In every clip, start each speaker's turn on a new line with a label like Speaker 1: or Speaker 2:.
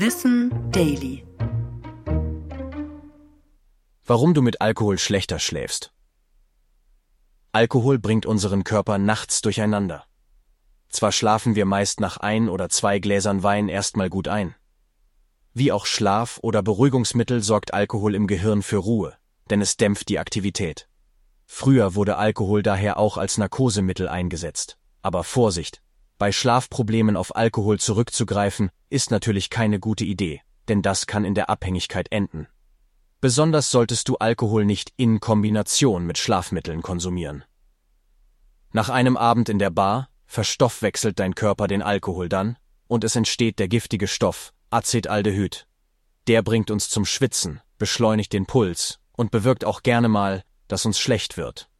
Speaker 1: Wissen Daily.
Speaker 2: Warum du mit Alkohol schlechter schläfst. Alkohol bringt unseren Körper nachts durcheinander. Zwar schlafen wir meist nach ein oder zwei Gläsern Wein erstmal gut ein. Wie auch Schlaf oder Beruhigungsmittel sorgt Alkohol im Gehirn für Ruhe, denn es dämpft die Aktivität. Früher wurde Alkohol daher auch als Narkosemittel eingesetzt. Aber Vorsicht! Bei Schlafproblemen auf Alkohol zurückzugreifen, ist natürlich keine gute Idee, denn das kann in der Abhängigkeit enden. Besonders solltest du Alkohol nicht in Kombination mit Schlafmitteln konsumieren. Nach einem Abend in der Bar verstoffwechselt dein Körper den Alkohol dann und es entsteht der giftige Stoff Acetaldehyd. Der bringt uns zum Schwitzen, beschleunigt den Puls und bewirkt auch gerne mal, dass uns schlecht wird.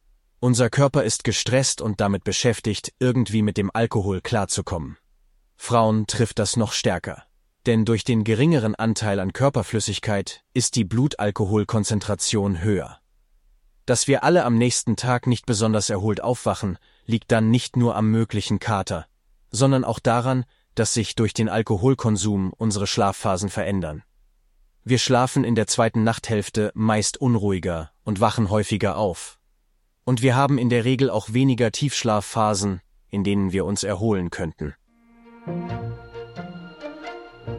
Speaker 2: Unser Körper ist gestresst und damit beschäftigt, irgendwie mit dem Alkohol klarzukommen. Frauen trifft das noch stärker. Denn durch den geringeren Anteil an Körperflüssigkeit ist die Blutalkoholkonzentration höher. Dass wir alle am nächsten Tag nicht besonders erholt aufwachen, liegt dann nicht nur am möglichen Kater, sondern auch daran, dass sich durch den Alkoholkonsum unsere Schlafphasen verändern. Wir schlafen in der zweiten Nachthälfte meist unruhiger und wachen häufiger auf. Und wir haben in der Regel auch weniger Tiefschlafphasen, in denen wir uns erholen könnten.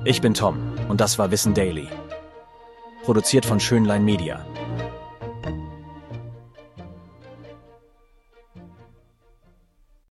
Speaker 2: Ich bin Tom und das war Wissen Daily. Produziert von Schönlein Media.